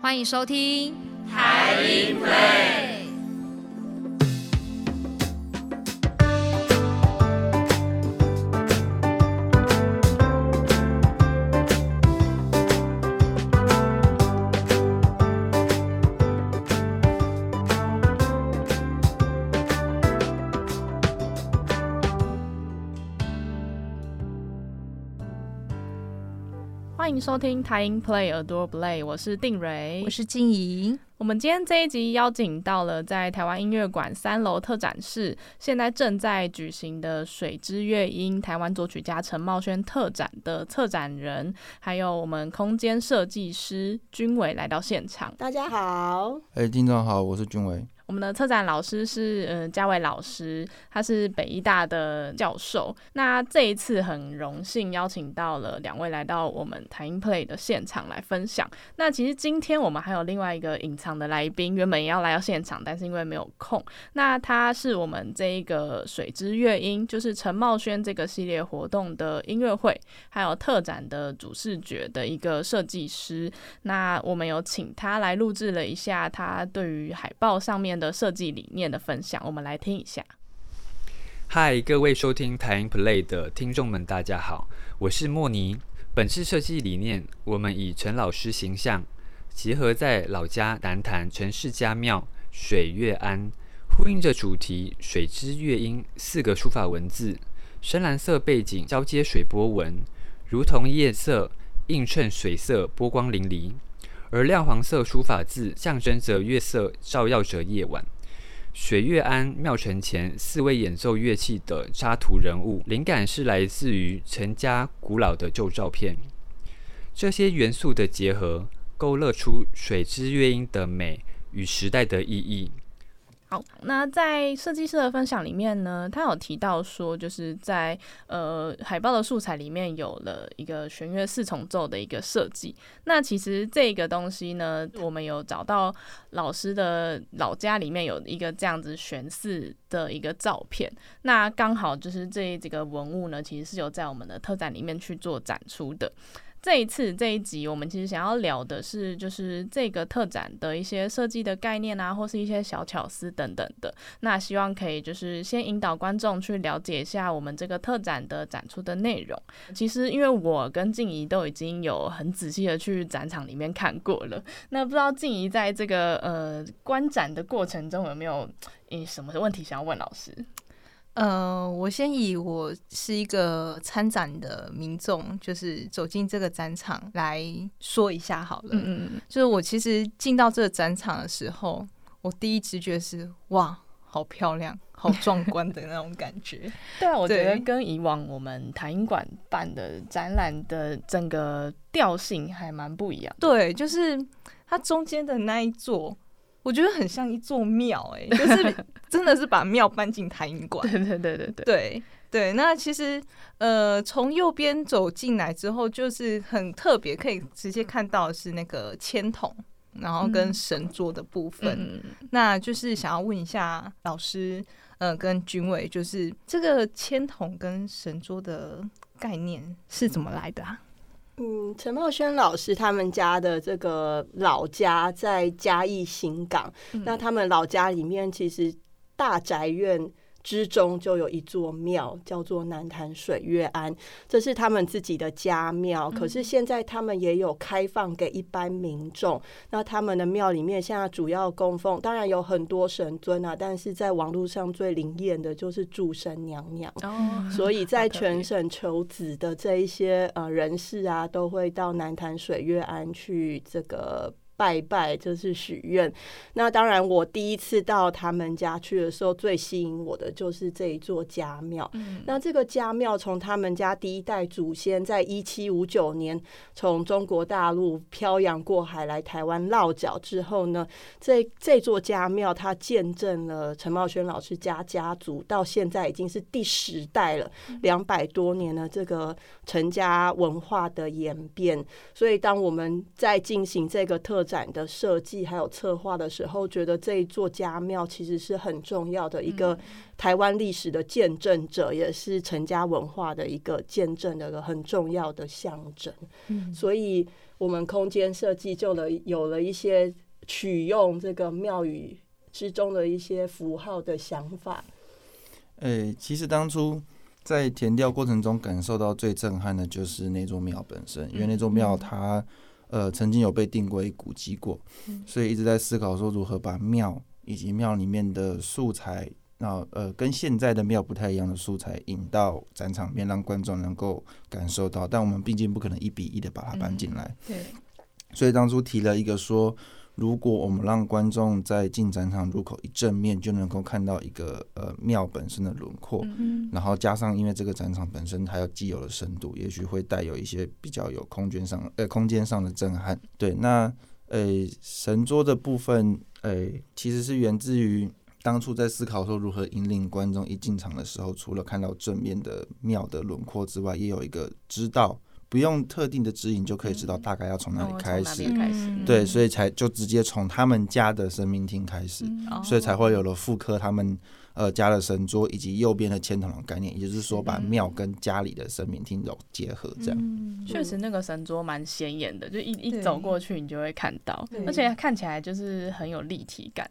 欢迎收听台音会。迎收听台音 Play 耳朵 Play，我是定蕊，我是静怡。我们今天这一集邀请到了在台湾音乐馆三楼特展室，现在正在举行的水之乐音台湾作曲家陈茂轩特展的策展人，还有我们空间设计师君伟来到现场。大家好，哎，听众好，我是君伟。我们的策展老师是嗯嘉伟老师，他是北医大的教授。那这一次很荣幸邀请到了两位来到我们台音 Play 的现场来分享。那其实今天我们还有另外一个隐藏的来宾，原本也要来到现场，但是因为没有空。那他是我们这一个水之乐音，就是陈茂轩这个系列活动的音乐会，还有特展的主视觉的一个设计师。那我们有请他来录制了一下他对于海报上面。的设计理念的分享，我们来听一下。嗨，各位收听台音 Play 的听众们，大家好，我是莫尼。本次设计理念，我们以陈老师形象结合在老家南坛陈氏家庙水月庵，呼应着主题“水之月音”四个书法文字，深蓝色背景交接水波纹，如同夜色映衬水色，波光粼粼。而亮黄色书法字象征着月色照耀着夜晚。水月庵庙城前四位演奏乐器的插图人物，灵感是来自于陈家古老的旧照片。这些元素的结合，勾勒出水之月音的美与时代的意义。好，那在设计师的分享里面呢，他有提到说，就是在呃海报的素材里面有了一个弦乐四重奏的一个设计。那其实这个东西呢，我们有找到老师的老家里面有一个这样子弦四的一个照片。那刚好就是这几个文物呢，其实是有在我们的特展里面去做展出的。这一次这一集，我们其实想要聊的是，就是这个特展的一些设计的概念啊，或是一些小巧思等等的。那希望可以就是先引导观众去了解一下我们这个特展的展出的内容。其实因为我跟静怡都已经有很仔细的去展场里面看过了，那不知道静怡在这个呃观展的过程中有没有诶什么问题想要问老师？呃，我先以我是一个参展的民众，就是走进这个展场来说一下好了。嗯嗯，就是我其实进到这个展场的时候，我第一直觉是哇，好漂亮，好壮观的那种感觉。对啊，我觉得跟以往我们台音馆办的展览的整个调性还蛮不一样。对，就是它中间的那一座。我觉得很像一座庙，哎，就是真的是把庙搬进台音馆。对 对对对对对对。那其实呃，从右边走进来之后，就是很特别，可以直接看到是那个签筒，然后跟神桌的部分。那就是想要问一下老师，呃，跟君伟，就是这个签筒跟神桌的概念是怎么来的啊？嗯，陈茂轩老师他们家的这个老家在嘉义新港，那他们老家里面其实大宅院。之中就有一座庙，叫做南坛水月庵，这是他们自己的家庙。可是现在他们也有开放给一般民众。那他们的庙里面现在主要供奉，当然有很多神尊啊，但是在网络上最灵验的就是主神娘娘。哦，所以在全省求子的这一些呃人士啊，都会到南坛水月庵去这个。拜拜就是许愿。那当然，我第一次到他们家去的时候，最吸引我的就是这一座家庙。那这个家庙从他们家第一代祖先在一七五九年从中国大陆漂洋过海来台湾落脚之后呢，这这座家庙它见证了陈茂轩老师家家族到现在已经是第十代了，两百多年的这个陈家文化的演变。所以，当我们在进行这个特展的设计还有策划的时候，觉得这一座家庙其实是很重要的一个台湾历史的见证者，也是陈家文化的一个见证的一个很重要的象征。所以我们空间设计就了有了一些取用这个庙宇之中的一些符号的想法。诶、其实当初在填调过程中，感受到最震撼的就是那座庙本身，因为那座庙它呃曾经有被定为古迹过，所以一直在思考说如何把庙以及庙里面的素材，那呃跟现在的庙不太一样的素材引到展场面，让观众能够感受到。但我们毕竟不可能一比一的把它搬进来，对，所以当初提了一个说，如果我们让观众在进展场入口一正面就能够看到一个呃庙本身的轮廓，嗯然后加上因为这个展场本身还有既有的深度，也许会带有一些比较有空间上呃空间上的震撼。对，那呃神桌的部分，呃其实是源自于当初在思考说如何引领观众一进场的时候，除了看到正面的庙的轮廓之外，也有一个知道。不用特定的指引就可以知道大概要从哪里哦开始，对，所以才就直接从他们家的神明厅开始，嗯。所以才会有了复刻他们呃家的神桌以及右边的千筒的概念，也就是说把庙跟家里的神明厅有结合这样。嗯。确实那个神桌蛮显眼的，就一一走过去你就会看到，而且看起来就是很有立体感。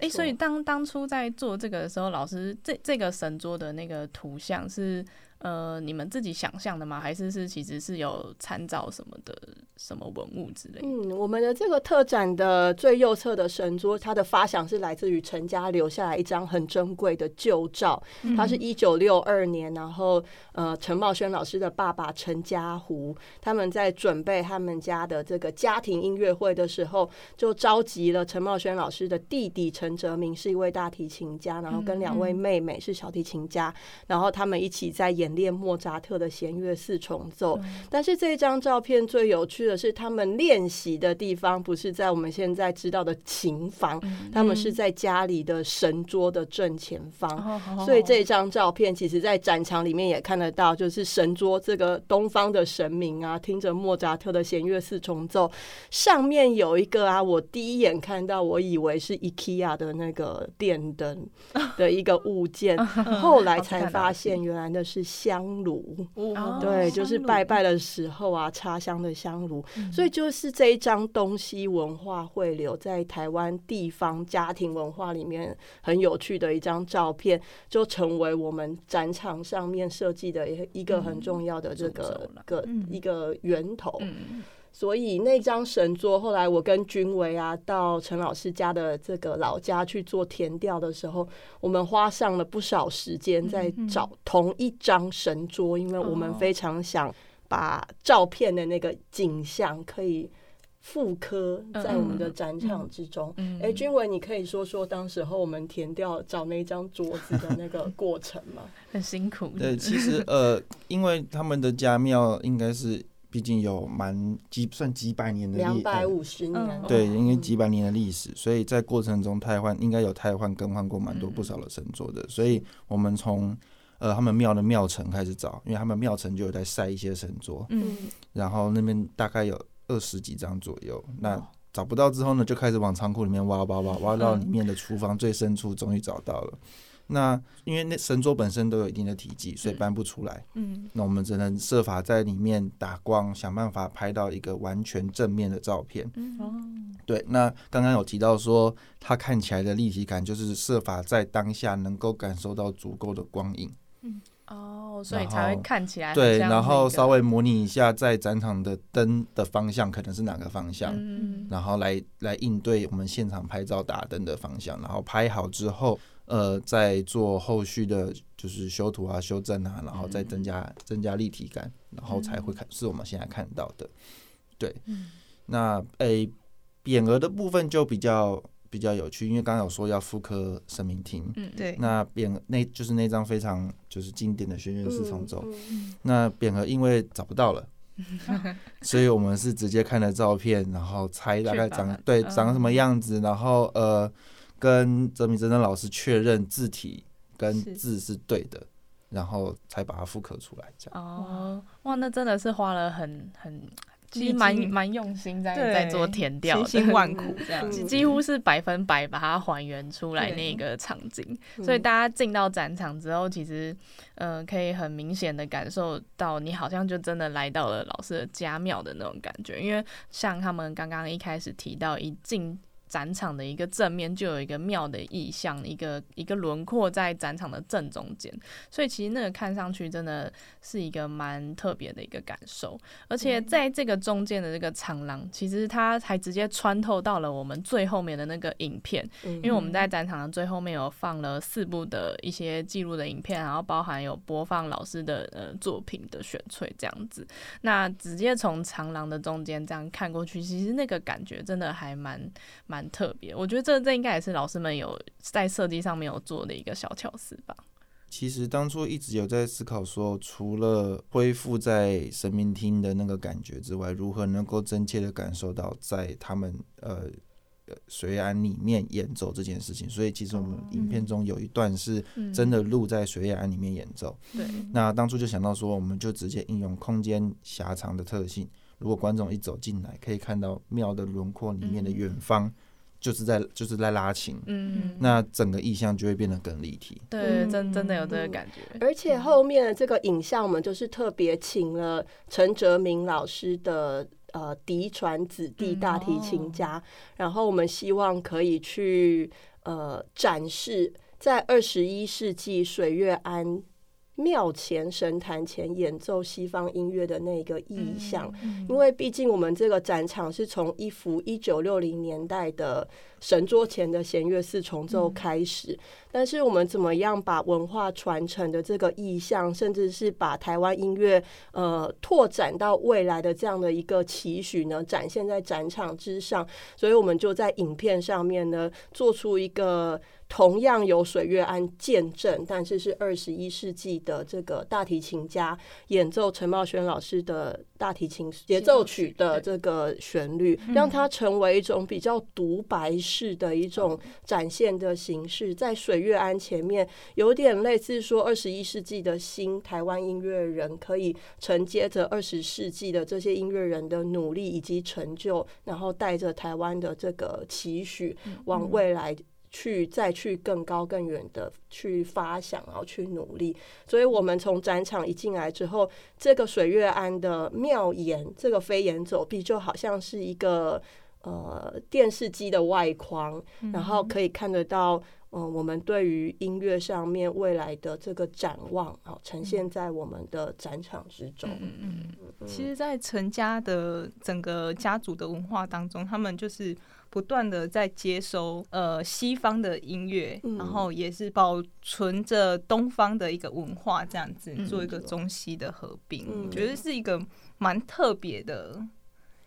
哎、所以当当初在做这个的时候，老师这这个神桌的那个图像是呃你们自己想象的吗？还是是其实是有参照什么的什么文物之类的？嗯，我们的这个特展的最右侧的神桌，它的发想是来自于陈家留下来一张很珍贵的旧照，它是一九六二年，然后呃陈茂轩老师的爸爸陈家湖他们在准备他们家的这个家庭音乐会的时候，就召集了陈茂轩老师的弟弟陈哲明是一位大提琴家，然后跟两位妹妹是小提琴家，然后他们一起在演练莫扎特的弦乐四重奏。但是这张照片最有趣的是，他们练习的地方不是在我们现在知道的琴房，他们是在家里的神桌的正前方。哦所以这张照片，其实在展场里面也看得到，就是神桌这个东方的神明啊，听着莫扎特的弦乐四重奏，上面有一个啊，我第一眼看到，我以为是 IKEA 的那个电灯 的一个物件，后来才发现原来那是香炉。哦对，就是拜拜的时候啊，插香的香炉，所以就是这一张东西文化汇流在台湾地方家庭文化里面很有趣的一张照片，就成为我们展场上面设计的一一个很重要的这个个嗯。一个源头。嗯所以那张神桌，后来我跟君维啊到陈老师家的这个老家去做填调的时候，我们花上了不少时间在找同一张神桌，因为我们哦非常想把照片的那个景象可以复刻在我们的展场之中。嗯哎、君维，你可以说说当时候我们填调找那张桌子的那个过程吗？很辛苦。对，其实呃，因为他们的家庙应该是毕竟有蛮几算几百年的历两百呃五十年，嗯。对，因为几百年的历史，所以在过程中汰换应该有汰换更换过蛮多嗯不少的神桌的，所以我们从呃他们庙的庙城开始找，因为他们庙城就有在晒一些神桌，嗯，然后那边大概有二十几张左右，那哦找不到之后呢，就开始往仓库里面挖挖挖，挖到里面的厨房最深处，终于找到了。那因为那神桌本身都有一定的体积，所以搬不出来。嗯，那我们只能设法在里面打光，想办法拍到一个完全正面的照片。哦，对，那刚刚有提到说，它看起来的立体感，就是设法在当下能够感受到足够的光影。嗯。哦，所以才会看起来很对，然后稍微模拟一下在展场的灯的方向可能是哪个方向，嗯。然后来来应对我们现场拍照打灯的方向，然后拍好之后，呃，在做后续的就是修图啊、修正啊，然后再增加、增加立体感，然后才会看是我们现在看到的。对，那诶、匾额的部分就比较比较有趣，因为刚刚有说要复刻神明厅，嗯，对，那匾那就是那张非常就是经典的轩辕四重奏。嗯那匾额因为找不到了，所以我们是直接看了照片，然后猜大概长对嗯长什么样子，然后呃跟泽米真真老师确认字体跟字是对的，然后才把它复刻出来。这样哦，哇，那真的是花了很很其实蛮蛮用心在在做填调，辛辛万苦这样，几乎是百分百把它还原出来那个场景。所以大家进到展场之后，其实嗯，可以很明显的感受到，你好像就真的来到了老师的家庙的那种感觉。因为像他们刚刚一开始提到，一进展场的一个正面就有一个庙的意象，一个一个轮廓在展场的正中间，所以其实那个看上去真的是一个蛮特别的一个感受。而且在这个中间的这个长廊，其实它还直接穿透到了我们最后面的那个影片，因为我们在展场的最后面有放了四部的一些记录的影片，然后包含有播放老师的呃作品的选粹这样子。那直接从长廊的中间这样看过去，其实那个感觉真的还蛮蛮。蛮特别，我觉得这这应该也是老师们有在设计上面有做的一个小巧思吧。其实当初一直有在思考说，除了恢复在神明厅的那个感觉之外，如何能够真切的感受到在他们呃水岸里面演奏这件事情。所以其实我们影片中有一段是真的录在水岸里面演奏。对。那当初就想到说，我们就直接应用空间狭长的特性，如果观众一走进来，可以看到庙的轮廓里面的远方。就是在就是在拉琴，嗯，那整个意象就会变得更立体。对，真真的有这个感觉。而且后面的这个影像，我们就是特别请了陈哲明老师的呃嫡传子弟大提琴家，然后我们希望可以去呃展示在二十一世纪水月庵。庙前神坛前演奏西方音乐的那个意象，因为毕竟我们这个展场是从一幅一九六零年代的神桌前的弦乐四重奏开始，但是我们怎么样把文化传承的这个意象，甚至是把台湾音乐呃拓展到未来的这样的一个期许呢，展现在展场之上，所以我们就在影片上面呢做出一个。同样由水月庵见证，但是是二十一世纪的这个大提琴家演奏陈茂轩老师的大提琴协奏曲的这个旋律，让它成为一种比较独白式的一种展现的形式，在水月庵前面，有点类似说二十一世纪的新台湾音乐人可以承接着二十世纪的这些音乐人的努力以及成就，然后带着台湾的这个期许往未来。去再去更高更远的去发想，然后去努力。所以，我们从展场一进来之后，这个水月庵的妙言，这个飞檐走壁，就好像是一个呃电视机的外框，然后可以看得到，嗯，我们对于音乐上面未来的这个展望，好呈现在我们的展场之中。嗯嗯，其实，在陈家的整个家族的文化当中，他们就是。不断的在接收呃西方的音乐，然后也是保存着东方的一个文化，这样子做一个中西的合并，我觉得是一个蛮特别的、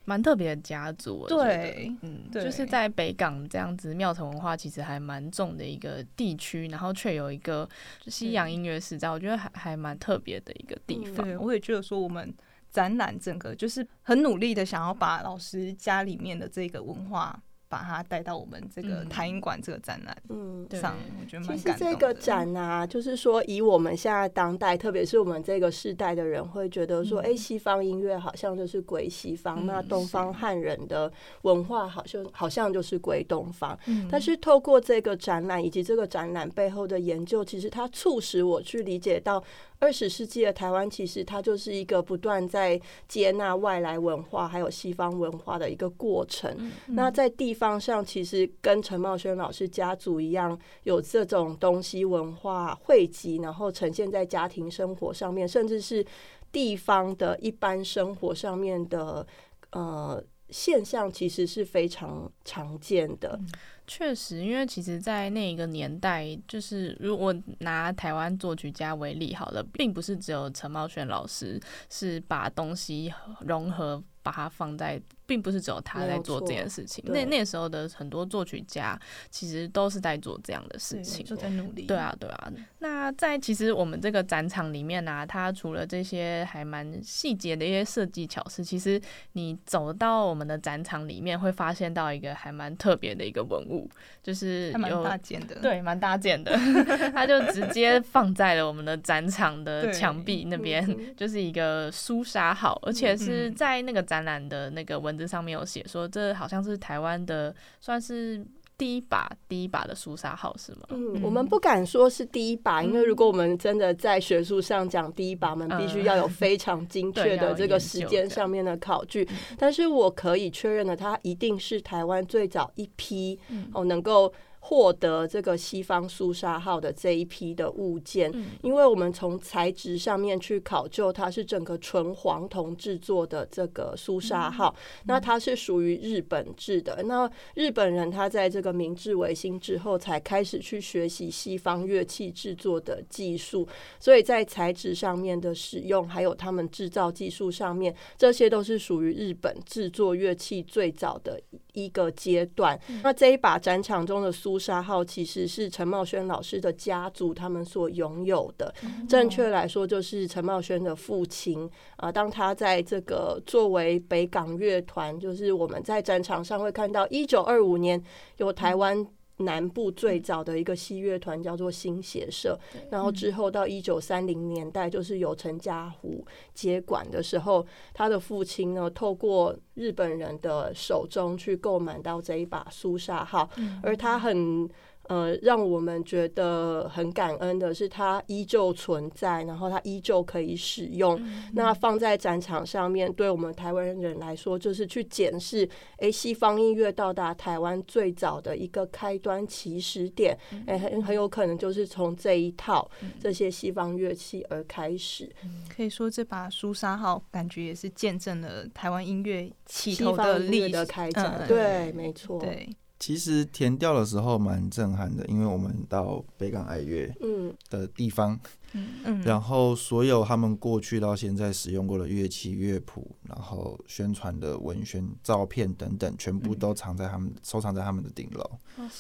蛮特别的家族。对，嗯，就是在北港这样子庙城文化其实还蛮重的一个地区，然后却有一个西洋音乐史，在我觉得还还蛮特别的一个地方。对，我也觉得说我们展览整个就是很努力的想要把老师家里面的这个文化。把它带到我们这个台音馆这个展览嗯上，我觉得蛮感动。其实这个展啊，就是说以我们现在当代，特别是我们这个世代的人，会觉得说，哎，西方音乐好像就是归西方，那东方汉人的文化好像好像就是归东方。但是透过这个展览以及这个展览背后的研究，其实它促使我去理解到。二十世纪的台湾，其实它就是一个不断在接纳外来文化还有西方文化的一个过程。那在地方上，其实跟陈茂轩老师家族一样，有这种东西文化汇集，然后呈现在家庭生活上面，甚至是地方的一般生活上面的呃现象，其实是非常常见的。确实，因为其实，在那一个年代，就是如果拿台湾作曲家为例好了，并不是只有陈茂轩老师是把东西融合。把它放在，并不是只有他在做这件事情。那那时候的很多作曲家，其实都是在做这样的事情，就在努力。对啊，对啊。那在其实我们这个展场里面呢，它除了这些还蛮细节的一些设计巧思，其实你走到我们的展场里面，会发现到一个还蛮特别的一个文物，就是蛮有大件的。对，蛮大件的，它就直接放在了我们的展场的墙壁那边，嗯就是一个苏沙号，而且是嗯在那个展览的那个文字上面有写说，这好像是台湾的算是第一把第一把的苏沙号是吗？嗯，我们不敢说是第一把，因为如果我们真的在学术上讲第一把，我们必须要有非常精确的这个时间上面的考据。但是我可以确认的，它一定是台湾最早一批哦能够。获得这个西方苏沙号的这一批的物件，因为我们从材质上面去考究，它是整个纯黄铜制作的这个苏沙号，那它是属于日本制的。那日本人他在这个明治维新之后，才开始去学习西方乐器制作的技术，所以在材质上面的使用，还有他们制造技术上面，这些都是属于日本制作乐器最早的一个阶段。那这一把展场中的苏沙号，其实是陈茂轩老师的家族他们所拥有的。正确来说，就是陈茂轩的父亲啊。当他在这个作为北港乐团，就是我们在展场上会看到，一九二五年有台湾。南部最早的一个西乐团叫做新协社，然后之后到一九三零年代，就是由陈家湖接管的时候，他的父亲呢，透过日本人的手中去购买到这一把苏萨号，而他很。呃，让我们觉得很感恩的是，它依旧存在，然后它依旧可以使用。那放在展场上面，对我们台湾人来说，就是去检视，诶，西方音乐到达台湾最早的一个开端起始点，诶，很很有可能就是从这一套这些西方乐器而开始。可以说这把苏沙号感觉也是见证了台湾音乐起头方音乐历史。的开展，嗯对，没错，对，其实填调的时候蛮震撼的，因为我们到北港爱乐嗯。的地方，嗯，然后所有他们过去到现在使用过的乐器、乐谱，然后宣传的文宣、照片等等，全部都藏在他们收藏在他们的顶楼。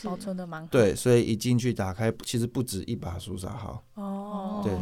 保存的蛮好。对，所以一进去打开，其实不止一把苏沙号，哦，对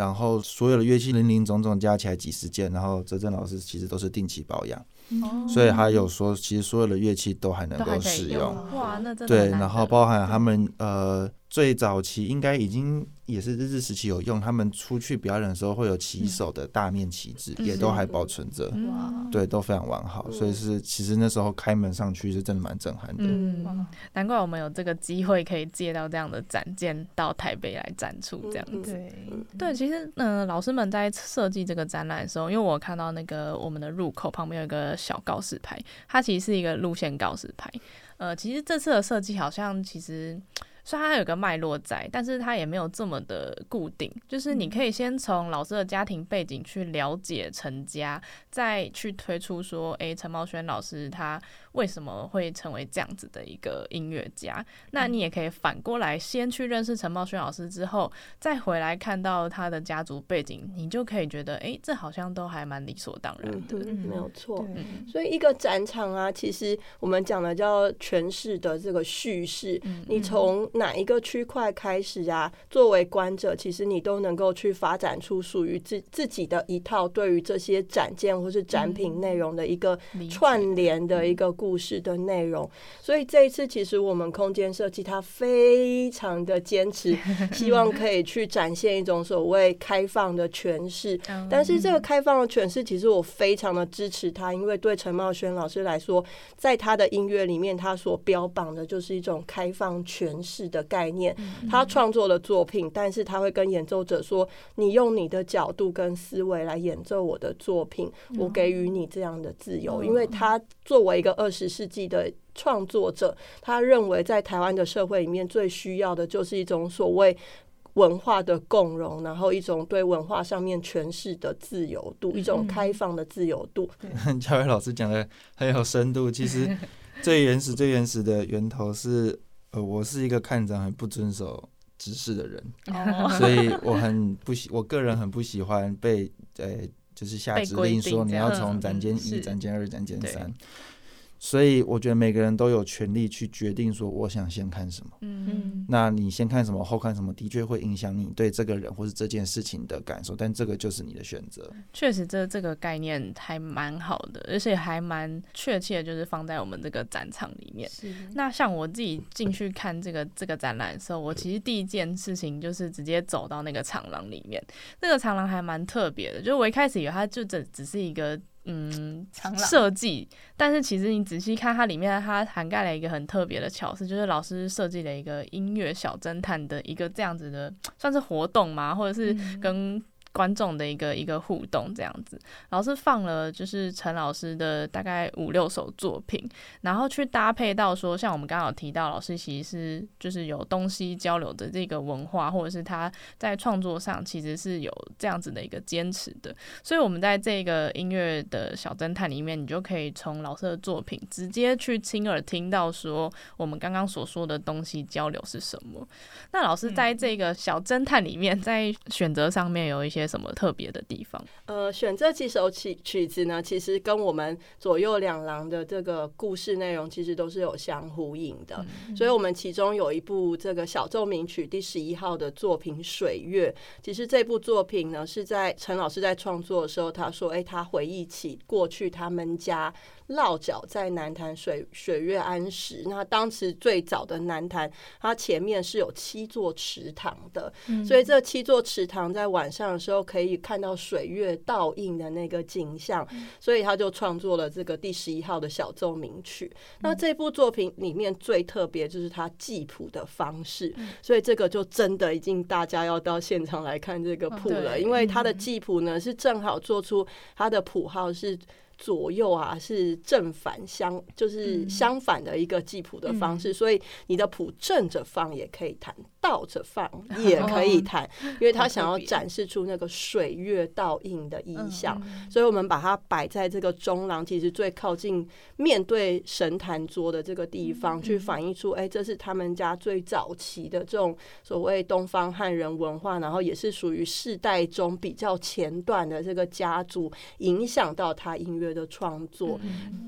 然后所有的乐器零零总总加起来几十件，然后哲正老师其实都是定期保养，哦所以还有说，其实所有的乐器都还能够使用。用。哇，那真的对，然后包含他们呃最早期应该已经也是日治时期有用，他们出去表演的时候会有旗手的大面旗帜，也都还保存着，嗯对，都非常完好，所以是其实那时候开门上去是真的蛮震撼的。嗯，难怪我们有这个机会可以借到这样的展件到台北来展出这样嗯子。对，对，其实嗯、呃老师们在设计这个展览的时候，因为我看到那个我们的入口旁边有一个小告示牌，它其实是一个路线告示牌。呃，其实这次的设计好像其实。虽然它有个脉络在，但是它也没有这么的固定。就是你可以先从老师的家庭背景去了解陈家，再去推出说，诶，陈茂轩老师他为什么会成为这样子的一个音乐家？那你也可以反过来，先去认识陈茂轩老师之后，再回来看到他的家族背景，你就可以觉得，诶，这好像都还蛮理所当然的。嗯，没有错。所以一个展场啊，其实我们讲的叫诠释的这个叙事，嗯你从哪一个区块开始啊，作为观者，其实你都能够去发展出属于自自己的一套对于这些展件或是展品内容的一个串联的一个故事的内容。所以这一次，其实我们空间设计它非常的坚持，希望可以去展现一种所谓开放的诠释。嗯但是这个开放的诠释，其实我非常的支持他，因为对陈茂轩老师来说，在他的音乐里面，他所标榜的就是一种开放诠释的概念。他创作的作品，但是他会跟演奏者说：“你用你的角度跟思维来演奏我的作品，我给予你这样的自由。”因为他作为一个二十世纪的创作者，他认为在台湾的社会里面最需要的就是一种所谓。文化的共融，然后一种对文化上面诠释的自由度，一种开放的自由度。嘉伟老师讲的很有深度。其实 最原始、最原始的源头是，呃，我是一个看展很不遵守指示的人，哦所以我很不喜，我个人很不喜欢被呃，就是下指令说你要从展间一、展间二、展间三。所以我觉得每个人都有权利去决定说我想先看什么。嗯，那你先看什么，后看什么，的确会影响你对这个人或是这件事情的感受，但这个就是你的选择。确实，这这个概念还蛮好的，而且还蛮确切，就是放在我们这个展场里面。那像我自己进去看这个 这个展览的时候，我其实第一件事情就是直接走到那个长廊里面。那个长廊还蛮特别的，就是我一开始以为它就只只是一个。嗯，设计，但是其实你仔细看它里面，它涵盖了一个很特别的巧思，就是老师设计了一个音乐小侦探的一个这样子的，算是活动嘛，或者是跟。观众的一个一个互动这样子，老师放了就是陈老师的大概五六首作品，然后去搭配到说，像我们刚刚有提到，老师其实是就是有东西交流的这个文化，或者是他在创作上其实是有这样子的一个坚持的，所以我们在这个音乐的小侦探里面，你就可以从老师的作品直接去亲耳听到说我们刚刚所说的东西交流是什么。那老师在这个小侦探里面，在选择上面有一些。些什么特别的地方？呃，选这几首曲曲子呢，其实跟我们左右两廊的这个故事内容，其实都是有相呼应的。所以，我们其中有一部这个小奏鸣曲第十一号的作品《水月》，其实这部作品呢，是在陈老师在创作的时候，他说：“哎，他回忆起过去他们家。”落脚在南坛水水月庵时，那当时最早的南坛，它前面是有七座池塘的，所以这七座池塘在晚上的时候可以看到水月倒映的那个景象，所以他就创作了这个第十一号的小奏鸣曲。那这部作品里面最特别就是他记谱的方式，所以这个就真的已经大家要到现场来看这个谱了，因为他的记谱呢是正好做出他的谱号是。左右啊是正反相，就是相反的一个记谱的方式，所以你的谱正着放也可以弹，倒着放也可以弹，因为他想要展示出那个水月倒映的意象，所以我们把它摆在这个中廊，其实最靠近面对神坛桌的这个地方，去反映出，哎，这是他们家最早期的这种所谓东方汉人文化，然后也是属于世代中比较前段的这个家族，影响到他音乐。的创作，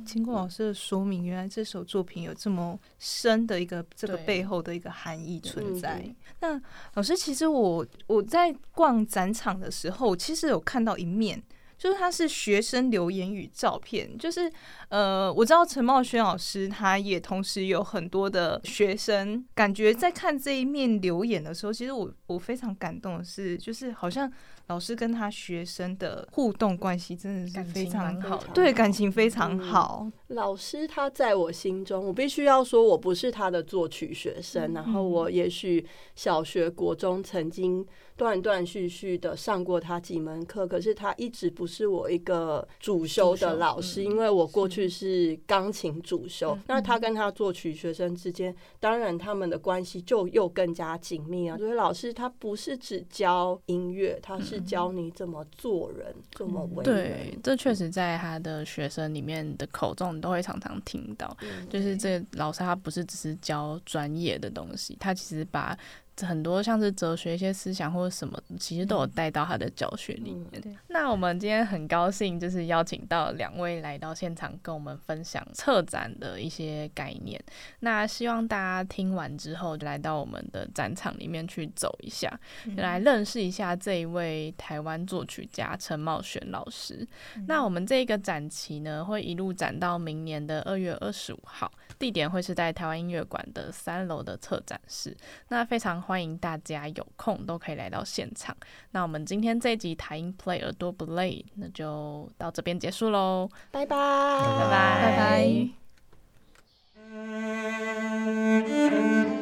经过老师的说明，原来这首作品有这么深的一个这个背后的一个含义存在。那老师，其实我我在逛展场的时候，其实有看到一面，就是他是学生留言与照片，就是呃，我知道陈茂轩老师他也同时有很多的学生，感觉在看这一面留言的时候，其实我我非常感动的是，就是好像。老师跟他学生的互动关系真的是非常好，对感情非常好。老师他在我心中，我必须要说，我不是他的作曲学生，然后我也许小学、国中曾经。断断续续的上过他几门课，可是他一直不是我一个主修的老师，因为我过去是钢琴主修。那他跟他作曲学生之间，当然他们的关系就又更加紧密啊。所以老师他不是只教音乐，他是教你怎么做人，怎么为人。对，这确实在他的学生里面的口中，你都会常常听到，就是这老师他不是只是教专业的东西，他其实把。很多像是哲学一些思想或者什么，其实都有带到他的教学里面。那我们今天很高兴，就是邀请到两位来到现场，跟我们分享策展的一些概念。那希望大家听完之后，就来到我们的展场里面去走一下，来认识一下这一位台湾作曲家陈茂璇老师。那我们这个展期呢，会一路展到明年的二月二十五号，地点会是在台湾音乐馆的三楼的策展室。那非常欢迎大家有空都可以来到现场。那我们今天这集台音 play 耳朵不累那就到这边结束喽。拜拜。拜拜。拜拜。